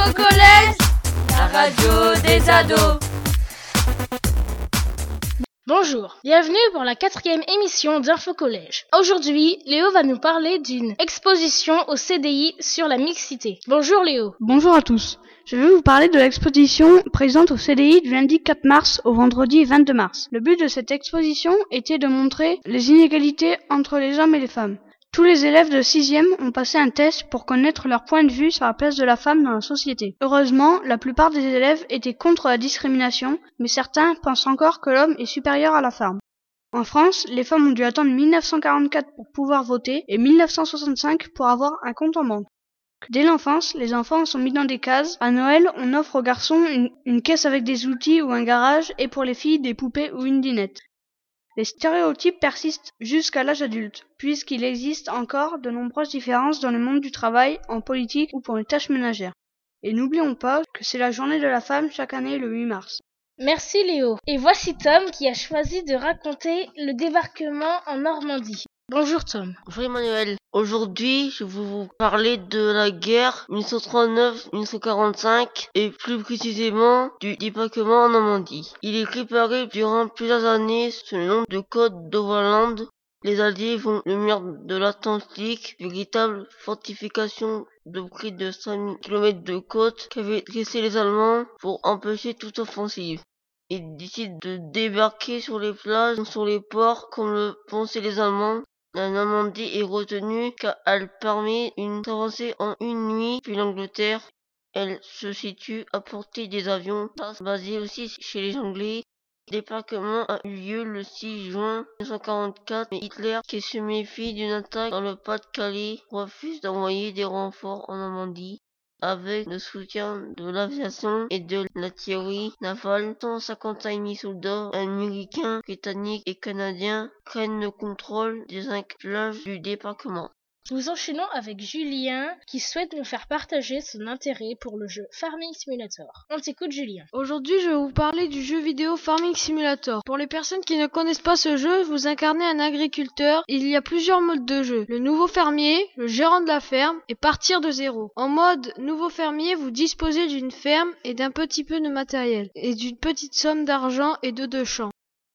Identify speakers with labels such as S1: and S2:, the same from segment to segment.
S1: Info Collège, la radio des ados.
S2: Bonjour, bienvenue pour la quatrième émission d'Info Collège. Aujourd'hui, Léo va nous parler d'une exposition au CDI sur la mixité. Bonjour Léo.
S3: Bonjour à tous. Je vais vous parler de l'exposition présente au CDI du lundi 4 mars au vendredi 22 mars. Le but de cette exposition était de montrer les inégalités entre les hommes et les femmes. Tous les élèves de sixième ont passé un test pour connaître leur point de vue sur la place de la femme dans la société. Heureusement, la plupart des élèves étaient contre la discrimination, mais certains pensent encore que l'homme est supérieur à la femme. En France, les femmes ont dû attendre 1944 pour pouvoir voter et 1965 pour avoir un compte en banque. Dès l'enfance, les enfants sont mis dans des cases. À Noël, on offre aux garçons une, une caisse avec des outils ou un garage et pour les filles des poupées ou une dinette. Les stéréotypes persistent jusqu'à l'âge adulte, puisqu'il existe encore de nombreuses différences dans le monde du travail, en politique ou pour les tâches ménagères. Et n'oublions pas que c'est la journée de la femme chaque année le 8 mars.
S2: Merci Léo. Et voici Tom qui a choisi de raconter le débarquement en Normandie. Bonjour Tom.
S4: Bonjour Emmanuel. Aujourd'hui, je vais vous parler de la guerre 1939-1945 et plus précisément du débarquement en Normandie. Il est préparé durant plusieurs années sous le nom de Code d'Overland. Les Alliés vont le mur de l'Atlantique, véritable fortification de près de 5000 km de côte qu'avaient dressé les Allemands pour empêcher toute offensive. Ils décident de débarquer sur les plages, sur les ports, comme le pensaient les Allemands, la Normandie est retenue car elle permet une traversée en une nuit depuis l'Angleterre. Elle se situe à portée des avions, basés aussi chez les Anglais. Le débarquement a eu lieu le 6 juin 1944, mais Hitler, qui se méfie d'une attaque dans le Pas-de-Calais, refuse d'envoyer des renforts en Normandie. Avec le soutien de l'aviation et de l'artillerie navale, 155 000 soldats américains, britanniques et canadiens prennent le contrôle des enclaves du débarquement.
S2: Nous enchaînons avec Julien qui souhaite nous faire partager son intérêt pour le jeu Farming Simulator. On t'écoute Julien.
S3: Aujourd'hui, je vais vous parler du jeu vidéo Farming Simulator. Pour les personnes qui ne connaissent pas ce jeu, vous incarnez un agriculteur. Il y a plusieurs modes de jeu. Le nouveau fermier, le gérant de la ferme et partir de zéro. En mode nouveau fermier, vous disposez d'une ferme et d'un petit peu de matériel et d'une petite somme d'argent et de deux champs.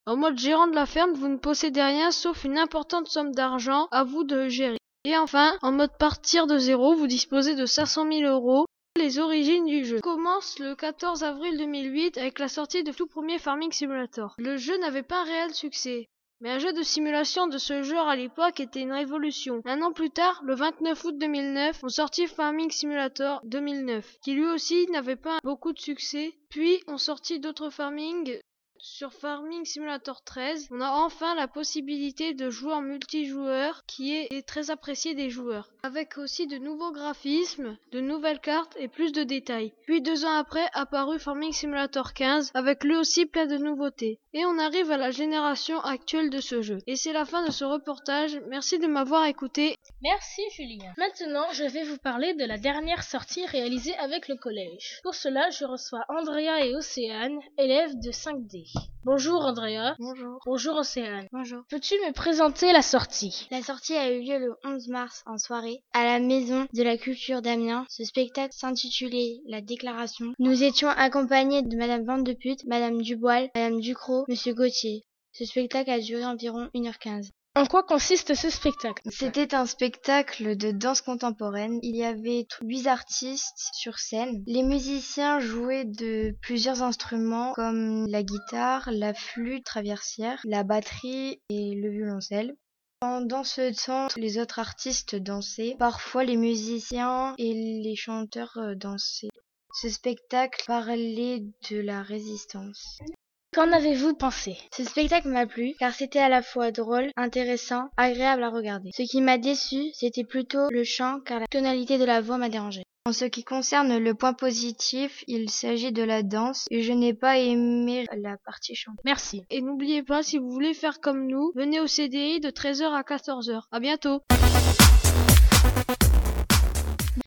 S3: En mode gérant de la ferme, vous ne possédez rien sauf une importante somme d'argent à vous de gérer. Et enfin, en mode partir de zéro, vous disposez de 500 000 euros. Les origines du jeu commencent le 14 avril 2008 avec la sortie de tout premier Farming Simulator. Le jeu n'avait pas un réel succès. Mais un jeu de simulation de ce genre à l'époque était une révolution. Un an plus tard, le 29 août 2009, on sortit Farming Simulator 2009, qui lui aussi n'avait pas beaucoup de succès. Puis on sortit d'autres farming sur Farming Simulator 13, on a enfin la possibilité de jouer en multijoueur qui est très apprécié des joueurs, avec aussi de nouveaux graphismes, de nouvelles cartes et plus de détails. Puis deux ans après apparu Farming Simulator 15 avec lui aussi plein de nouveautés. Et on arrive à la génération actuelle de ce jeu. Et c'est la fin de ce reportage, merci de m'avoir écouté.
S2: Merci Julien. Maintenant, je vais vous parler de la dernière sortie réalisée avec le collège. Pour cela, je reçois Andrea et Océane, élèves de 5D. Bonjour Andrea.
S5: Bonjour.
S2: Bonjour Océane.
S5: Bonjour.
S2: Peux-tu me présenter la sortie?
S5: La sortie a eu lieu le 11 mars en soirée à la Maison de la Culture d'Amiens. Ce spectacle s'intitulait La Déclaration. Nous étions accompagnés de Madame Vandepute, Madame Dubois, Madame Ducrot, Monsieur Gauthier. Ce spectacle a duré environ 1h15.
S2: En quoi consiste ce spectacle?
S5: C'était un spectacle de danse contemporaine. Il y avait huit artistes sur scène. Les musiciens jouaient de plusieurs instruments comme la guitare, la flûte traversière, la batterie et le violoncelle. Pendant ce temps, les autres artistes dansaient. Parfois, les musiciens et les chanteurs euh, dansaient. Ce spectacle parlait de la résistance.
S2: Qu'en avez-vous pensé?
S5: Ce spectacle m'a plu car c'était à la fois drôle, intéressant, agréable à regarder. Ce qui m'a déçu, c'était plutôt le chant car la tonalité de la voix m'a dérangé. En ce qui concerne le point positif, il s'agit de la danse et je n'ai pas aimé la partie chant.
S2: Merci.
S3: Et n'oubliez pas, si vous voulez faire comme nous, venez au CDI de 13h à 14h. À bientôt.